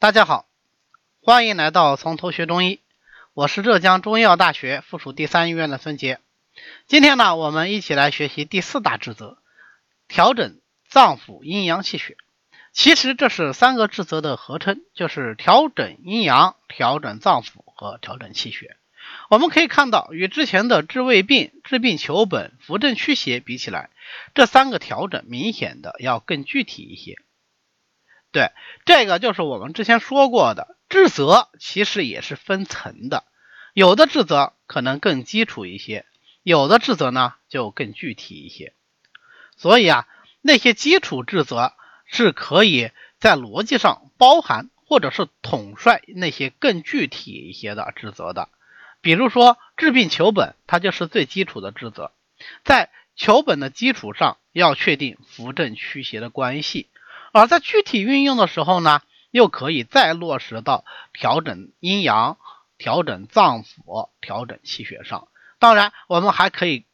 大家好，欢迎来到从头学中医，我是浙江中医药大学附属第三医院的孙杰。今天呢，我们一起来学习第四大职责，调整脏腑阴阳气血。其实这是三个职责的合称，就是调整阴阳、调整脏腑和调整气血。我们可以看到，与之前的治未病、治病求本、扶正驱邪比起来，这三个调整明显的要更具体一些。对，这个就是我们之前说过的，治则其实也是分层的，有的治则可能更基础一些，有的治则呢就更具体一些。所以啊，那些基础治则是可以在逻辑上包含或者是统帅那些更具体一些的治则的。比如说治病求本，它就是最基础的治则，在求本的基础上要确定扶正驱邪的关系。而在具体运用的时候呢，又可以再落实到调整阴阳、调整脏腑、调整气血上。当然，我们还可以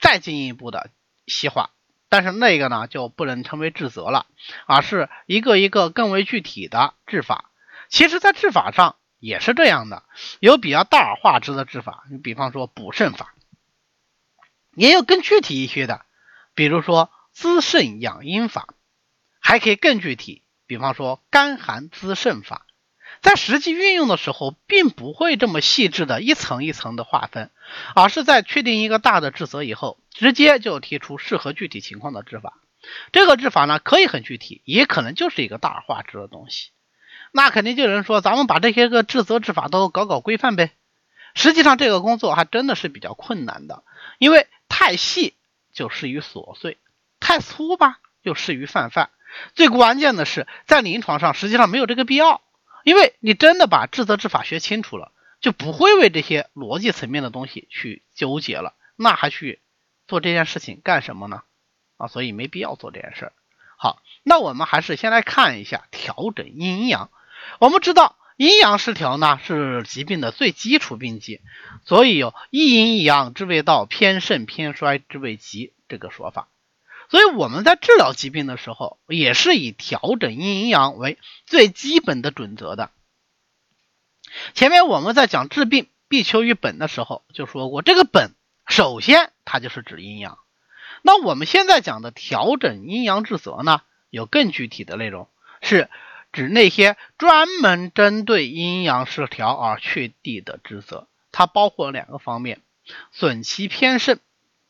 再进一步的细化，但是那个呢就不能称为治则了，而是一个一个更为具体的治法。其实，在治法上也是这样的，有比较大而化之的治法，你比方说补肾法，也有更具体一些的，比如说滋肾养阴法。还可以更具体，比方说干寒滋肾法，在实际运用的时候，并不会这么细致的一层一层的划分，而是在确定一个大的治则以后，直接就提出适合具体情况的治法。这个治法呢，可以很具体，也可能就是一个大而化之的东西。那肯定就有人说，咱们把这些个治则治法都搞搞规范呗。实际上，这个工作还真的是比较困难的，因为太细就适于琐碎，太粗吧又适于泛泛。最关键的是，在临床上实际上没有这个必要，因为你真的把治则治法学清楚了，就不会为这些逻辑层面的东西去纠结了，那还去做这件事情干什么呢？啊，所以没必要做这件事儿。好，那我们还是先来看一下调整阴阳。我们知道阴阳失调呢是疾病的最基础病机，所以有一阴一阳之谓道，偏盛偏衰之谓疾这个说法。所以我们在治疗疾病的时候，也是以调整阴阳为最基本的准则的。前面我们在讲治病必求于本的时候就说过，这个本首先它就是指阴阳。那我们现在讲的调整阴阳治则呢，有更具体的内容，是指那些专门针对阴阳失调而确定的治则。它包括两个方面：损其偏盛，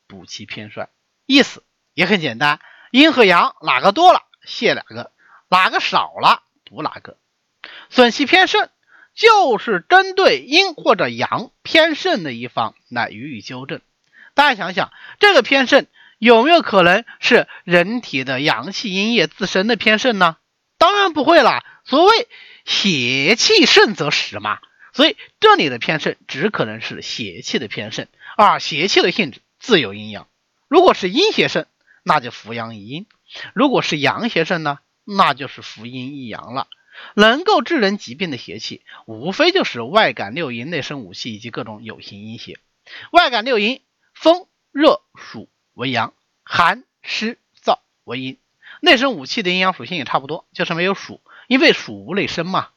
补其偏衰。意思。也很简单，阴和阳哪个多了，泻哪个；哪个少了，补哪个。损气偏盛，就是针对阴或者阳偏盛的一方来予以纠正。大家想想，这个偏盛有没有可能是人体的阳气阴液自身的偏盛呢？当然不会啦。所谓邪气盛则实嘛，所以这里的偏盛只可能是邪气的偏盛，而邪气的性质自有阴阳。如果是阴邪盛，那就扶阳益阴，如果是阳邪盛呢，那就是扶阴益阳了。能够致人疾病的邪气，无非就是外感六淫、内生五气以及各种有形阴邪。外感六淫，风、热、暑为阳，寒、湿、燥为阴。内生五气的阴阳属性也差不多，就是没有暑，因为暑无内生嘛。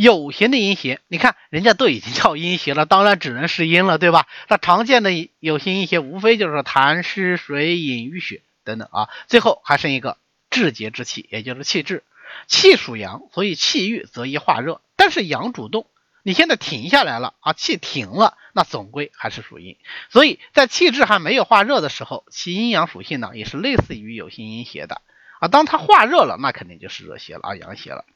有形的阴邪，你看人家都已经叫阴邪了，当然只能是阴了，对吧？那常见的有形阴邪，无非就是痰湿水饮淤血等等啊。最后还剩一个志节之气，也就是气滞。气属阳，所以气郁则易化热。但是阳主动，你现在停下来了啊，气停了，那总归还是属阴。所以在气滞还没有化热的时候，其阴阳属性呢，也是类似于有形阴邪的啊。当它化热了，那肯定就是热邪了啊，阳邪了。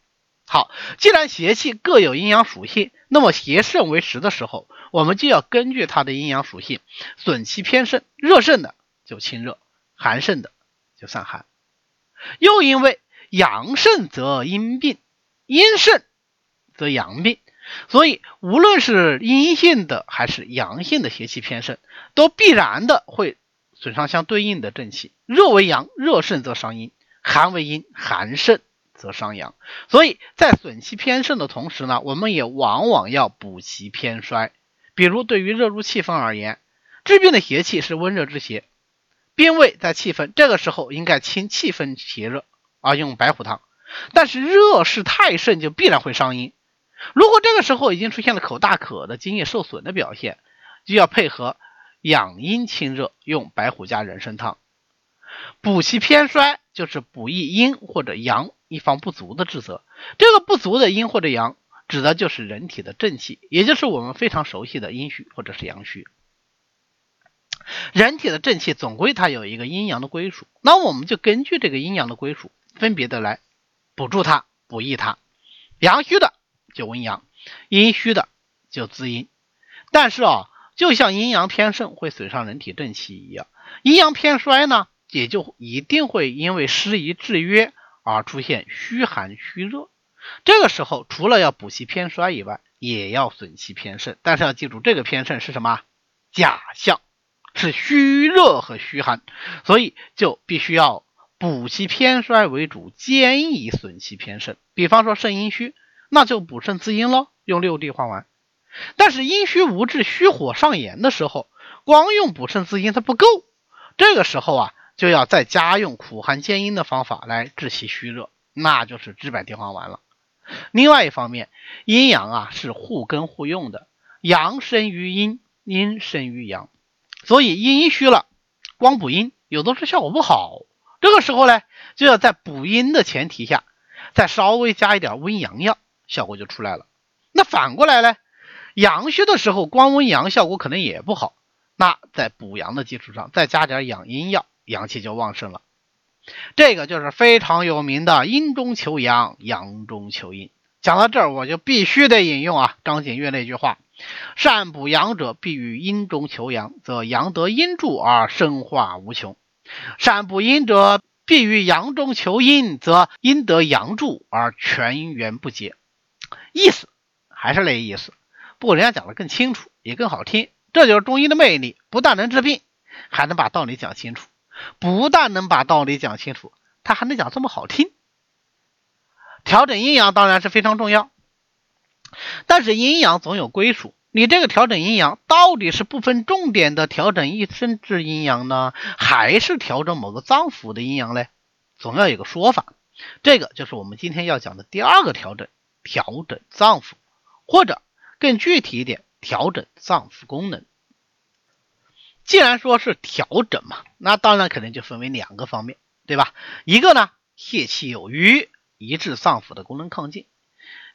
好，既然邪气各有阴阳属性，那么邪盛为实的时候，我们就要根据它的阴阳属性，损其偏盛。热盛的就清热，寒盛的就散寒。又因为阳盛则阴病，阴盛则阳病，所以无论是阴性的还是阳性的邪气偏盛，都必然的会损伤相对应的正气。热为阳，热盛则伤阴；寒为阴，寒盛。则伤阳，所以在损其偏盛的同时呢，我们也往往要补其偏衰。比如对于热入气分而言，治病的邪气是温热之邪，病位在气分，这个时候应该清气分邪热，而用白虎汤。但是热势太盛就必然会伤阴。如果这个时候已经出现了口大渴的津液受损的表现，就要配合养阴清热，用白虎加人参汤。补气偏衰就是补益阴或者阳一方不足的治则。这个不足的阴或者阳，指的就是人体的正气，也就是我们非常熟悉的阴虚或者是阳虚。人体的正气总归它有一个阴阳的归属，那我们就根据这个阴阳的归属，分别的来补助它、补益它。阳虚的就温阳，阴虚的就滋阴。但是啊，就像阴阳偏盛会损伤人体正气一样，阴阳偏衰呢，也就一定会因为失宜制约而出现虚寒虚热。这个时候，除了要补其偏衰以外，也要损其偏盛。但是要记住，这个偏盛是什么？假象。是虚热和虚寒，所以就必须要补其偏衰为主，兼以损其偏盛。比方说肾阴虚，那就补肾滋阴喽，用六地黄丸。但是阴虚无治、虚火上炎的时候，光用补肾滋阴它不够，这个时候啊，就要再加用苦寒兼阴的方法来治其虚热，那就是治百地黄丸了。另外一方面，阴阳啊是互根互用的，阳生于阴，阴生于阳。所以阴虚了，光补阴有的时候效果不好。这个时候呢，就要在补阴的前提下，再稍微加一点温阳药，效果就出来了。那反过来呢，阳虚的时候光温阳效果可能也不好。那在补阳的基础上再加点养阴药，阳气就旺盛了。这个就是非常有名的阴中求阳，阳中求阴。讲到这儿，我就必须得引用啊张景岳那句话。善补阳者，必于阴中求阳，则阳得阴助而生化无穷；善补阴者，必于阳中求阴，则阴得阳助而全源不竭。意思还是那意思，不过人家讲的更清楚，也更好听。这就是中医的魅力，不但能治病，还能把道理讲清楚。不但能把道理讲清楚，他还能讲这么好听。调整阴阳当然是非常重要。但是阴阳总有归属，你这个调整阴阳到底是不分重点的调整一身之阴阳呢，还是调整某个脏腑的阴阳呢？总要有个说法。这个就是我们今天要讲的第二个调整，调整脏腑，或者更具体一点，调整脏腑功能。既然说是调整嘛，那当然可能就分为两个方面，对吧？一个呢，泄气有余，抑制脏腑的功能亢进；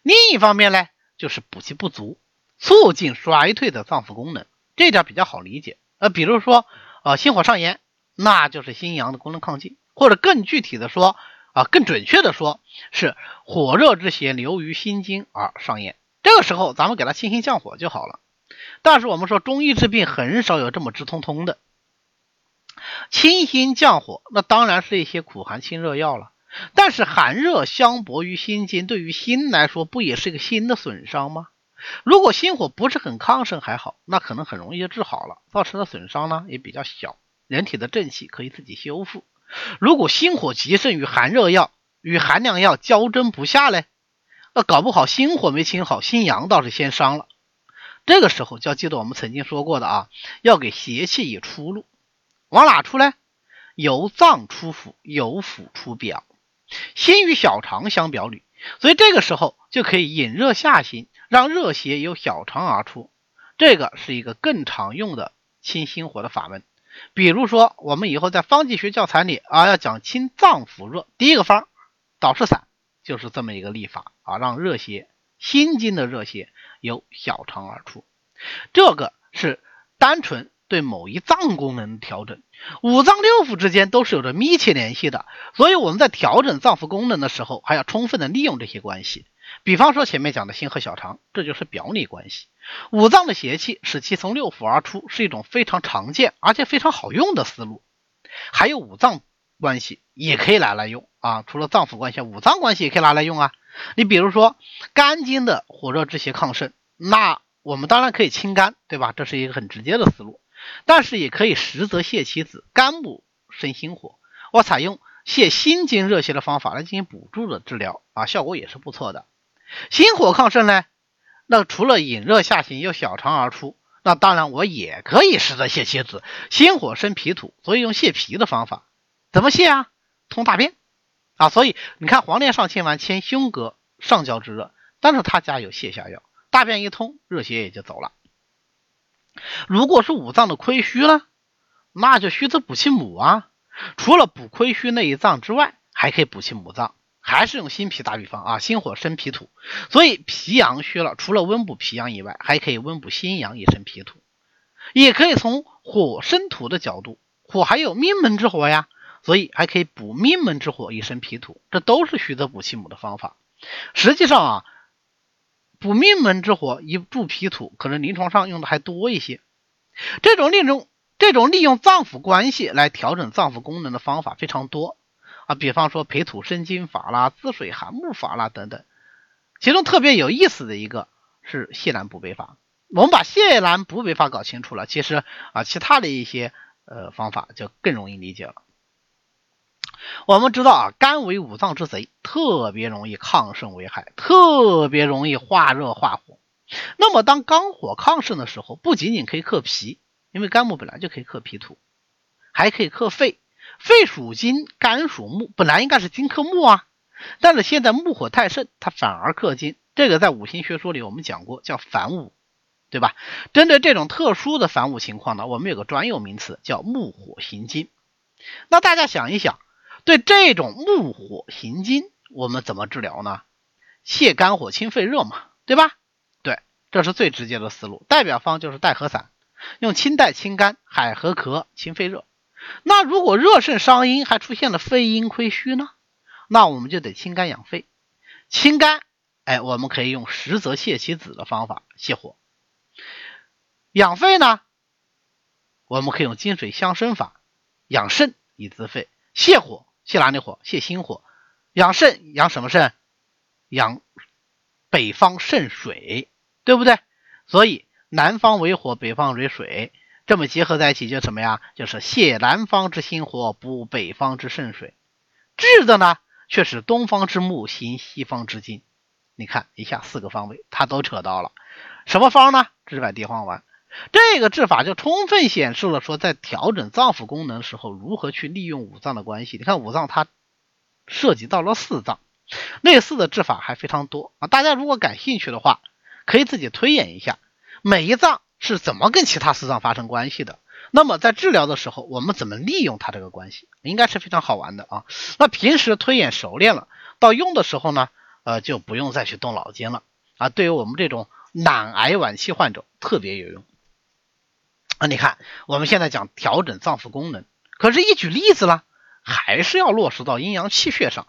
另一方面呢？就是补气不足，促进衰退的脏腑功能，这点比较好理解。呃，比如说，呃，心火上炎，那就是心阳的功能亢进，或者更具体的说，啊，更准确的说，是火热之邪流于心经而上炎。这个时候，咱们给它清心降火就好了。但是我们说中医治病很少有这么直通通的，清心降火，那当然是一些苦寒清热药了。但是寒热相搏于心经，对于心来说，不也是一个心的损伤吗？如果心火不是很亢盛还好，那可能很容易就治好了，造成的损伤呢也比较小，人体的正气可以自己修复。如果心火极盛，与寒热药与寒凉药交争不下嘞，那搞不好心火没清好，心阳倒是先伤了。这个时候就要记得我们曾经说过的啊，要给邪气以出路，往哪出呢？由脏出腑，由腑出表。心与小肠相表里，所以这个时候就可以引热下行，让热邪由小肠而出。这个是一个更常用的清心火的法门。比如说，我们以后在方剂学教材里啊，要讲清脏腑热，第一个方导赤散就是这么一个立法啊，让热邪心经的热邪由小肠而出。这个是单纯。对某一脏功能的调整，五脏六腑之间都是有着密切联系的，所以我们在调整脏腑功能的时候，还要充分的利用这些关系。比方说前面讲的心和小肠，这就是表里关系。五脏的邪气使其从六腑而出，是一种非常常见而且非常好用的思路。还有五脏关系也可以拿来用啊，除了脏腑关系，五脏关系也可以拿来用啊。你比如说肝经的火热之邪亢盛，那我们当然可以清肝，对吧？这是一个很直接的思路。但是也可以实则泻其子，肝木生心火，我采用泻心经热邪的方法来进行补助的治疗啊，效果也是不错的。心火亢盛呢，那除了引热下行由小肠而出，那当然我也可以实则泻其子。心火生脾土，所以用泻脾的方法，怎么泻啊？通大便啊。所以你看黄连上清丸清胸膈上焦之热，但是他家有泻下药，大便一通，热邪也就走了。如果是五脏的亏虚呢，那就虚则补其母啊。除了补亏虚那一脏之外，还可以补其母脏。还是用心脾打比方啊，心火生脾土，所以脾阳虚了，除了温补脾阳以外，还可以温补心阳以生脾土。也可以从火生土的角度，火还有命门之火呀，所以还可以补命门之火以生脾土，这都是虚则补其母的方法。实际上啊，补命门之火以助脾土，可能临床上用的还多一些。这种利用这种利用脏腑关系来调整脏腑功能的方法非常多。啊，比方说培土生金法啦、滋水涵木法啦等等，其中特别有意思的一个是泻南补北法。我们把泻南补北法搞清楚了，其实啊，其他的一些呃方法就更容易理解了。我们知道啊，肝为五脏之贼，特别容易亢盛为害，特别容易化热化火。那么当肝火亢盛的时候，不仅仅可以克脾，因为肝木本来就可以克脾土，还可以克肺。肺属金，肝属木，本来应该是金克木啊，但是现在木火太盛，它反而克金。这个在五行学说里我们讲过，叫反五，对吧？针对这种特殊的反五情况呢，我们有个专有名词叫木火行金。那大家想一想，对这种木火行金，我们怎么治疗呢？泻肝火，清肺热嘛，对吧？对，这是最直接的思路。代表方就是带合散，用清代清肝、海河壳清肺热。那如果热盛伤阴，还出现了肺阴亏虚呢？那我们就得清肝养肺。清肝，哎，我们可以用实则泻其子的方法泻火。养肺呢，我们可以用金水相生法养肾以滋肺。泻火，泻哪里火？泻心火。养肾，养什么肾？养北方肾水，对不对？所以南方为火，北方为水。这么结合在一起就什么呀？就是泻南方之心火，补北方之肾水。治的呢，却是东方之木行西方之金。你看一下四个方位，它都扯到了。什么方呢？治百地黄丸。这个治法就充分显示了说，在调整脏腑功能时候，如何去利用五脏的关系。你看五脏它涉及到了四脏，类似的治法还非常多啊。大家如果感兴趣的话，可以自己推演一下每一脏。是怎么跟其他四脏发生关系的？那么在治疗的时候，我们怎么利用它这个关系？应该是非常好玩的啊。那平时推演熟练了，到用的时候呢，呃，就不用再去动脑筋了啊。对于我们这种懒癌晚期患者特别有用啊。你看，我们现在讲调整脏腑功能，可是，一举例子呢，还是要落实到阴阳气血上。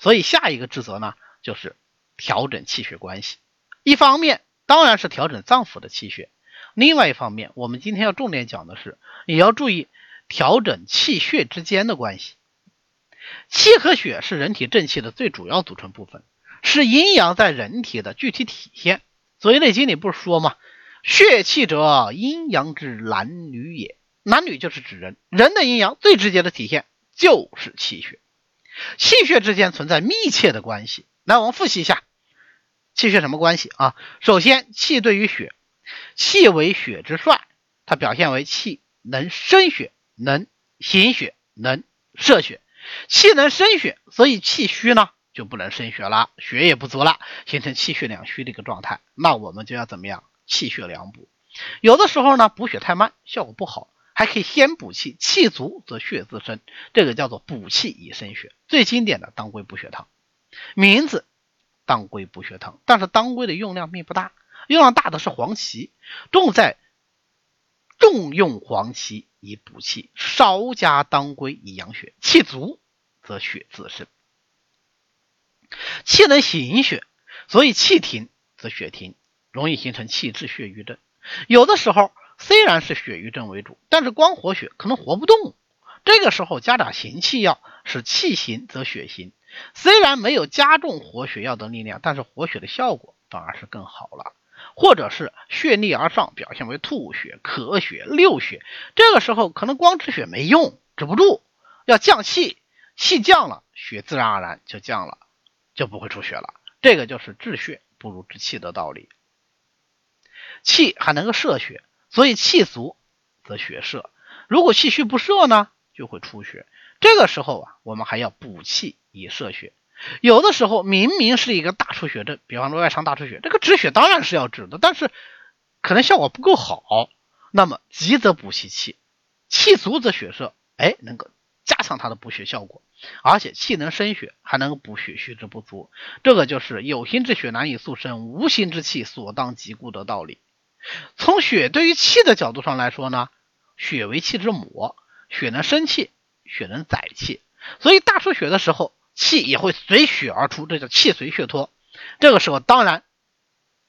所以下一个职责呢，就是调整气血关系。一方面当然是调整脏腑的气血。另外一方面，我们今天要重点讲的是，也要注意调整气血之间的关系。气和血是人体正气的最主要组成部分，是阴阳在人体的具体体现。所以《内经》里不是说吗？血气者，阴阳之男女也。男女就是指人，人的阴阳最直接的体现就是气血。气血之间存在密切的关系。来，我们复习一下气血什么关系啊？首先，气对于血。气为血之帅，它表现为气能生血、能行血、能摄血。气能生血，所以气虚呢就不能生血了，血也不足了，形成气血两虚的一个状态。那我们就要怎么样？气血两补。有的时候呢，补血太慢，效果不好，还可以先补气，气足则血自生，这个叫做补气以生血。最经典的当归补血汤，名字当归补血汤，但是当归的用量并不大。用量大的是黄芪，重在重用黄芪以补气，稍加当归以养血。气足则血自生，气能行血，所以气停则血停，容易形成气滞血瘀症。有的时候虽然是血瘀症为主，但是光活血可能活不动，这个时候加点行气药，使气行则血行。虽然没有加重活血药的力量，但是活血的效果反而是更好了。或者是血逆而上，表现为吐血、咳血、流血，这个时候可能光止血没用，止不住，要降气，气降了，血自然而然就降了，就不会出血了。这个就是治血不如治气的道理。气还能够摄血，所以气足则血摄。如果气虚不摄呢，就会出血。这个时候啊，我们还要补气以摄血。有的时候明明是一个大出血症，比方说外伤大出血，这个止血当然是要止的，但是可能效果不够好，那么急则补其气，气足则血摄，哎，能够加强它的补血效果，而且气能生血，还能补血虚之不足，这个就是有心之血难以速生，无心之气所当即固的道理。从血对于气的角度上来说呢，血为气之母，血能生气，血能载气，所以大出血的时候。气也会随血而出，这叫气随血脱。这个时候，当然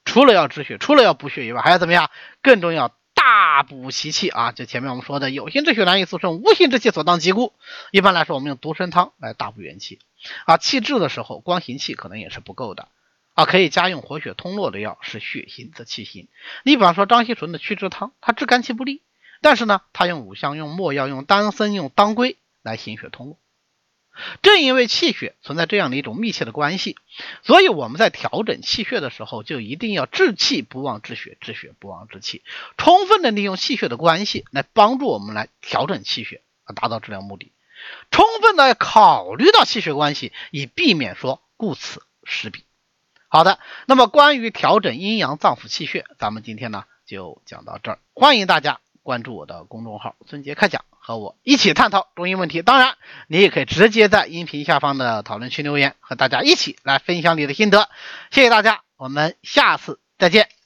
除了要止血，除了要补血以外，还要怎么样？更重要，大补其气啊！就前面我们说的，有心之血难以速生，无心之气所当即固。一般来说，我们用独参汤来大补元气啊。气滞的时候，光行气可能也是不够的啊，可以加用活血通络的药，使血行则气行。你比方说张锡纯的祛湿汤，它治肝气不利，但是呢，它用五香、用没药、用丹参、用当归来行血通络。正因为气血存在这样的一种密切的关系，所以我们在调整气血的时候，就一定要治气不忘治血，治血不忘治气，充分的利用气血的关系来帮助我们来调整气血，啊，达到治疗目的。充分的考虑到气血关系，以避免说顾此失彼。好的，那么关于调整阴阳脏腑气血，咱们今天呢就讲到这儿，欢迎大家关注我的公众号“孙杰开讲”。和我一起探讨中医问题，当然你也可以直接在音频下方的讨论区留言，和大家一起来分享你的心得。谢谢大家，我们下次再见。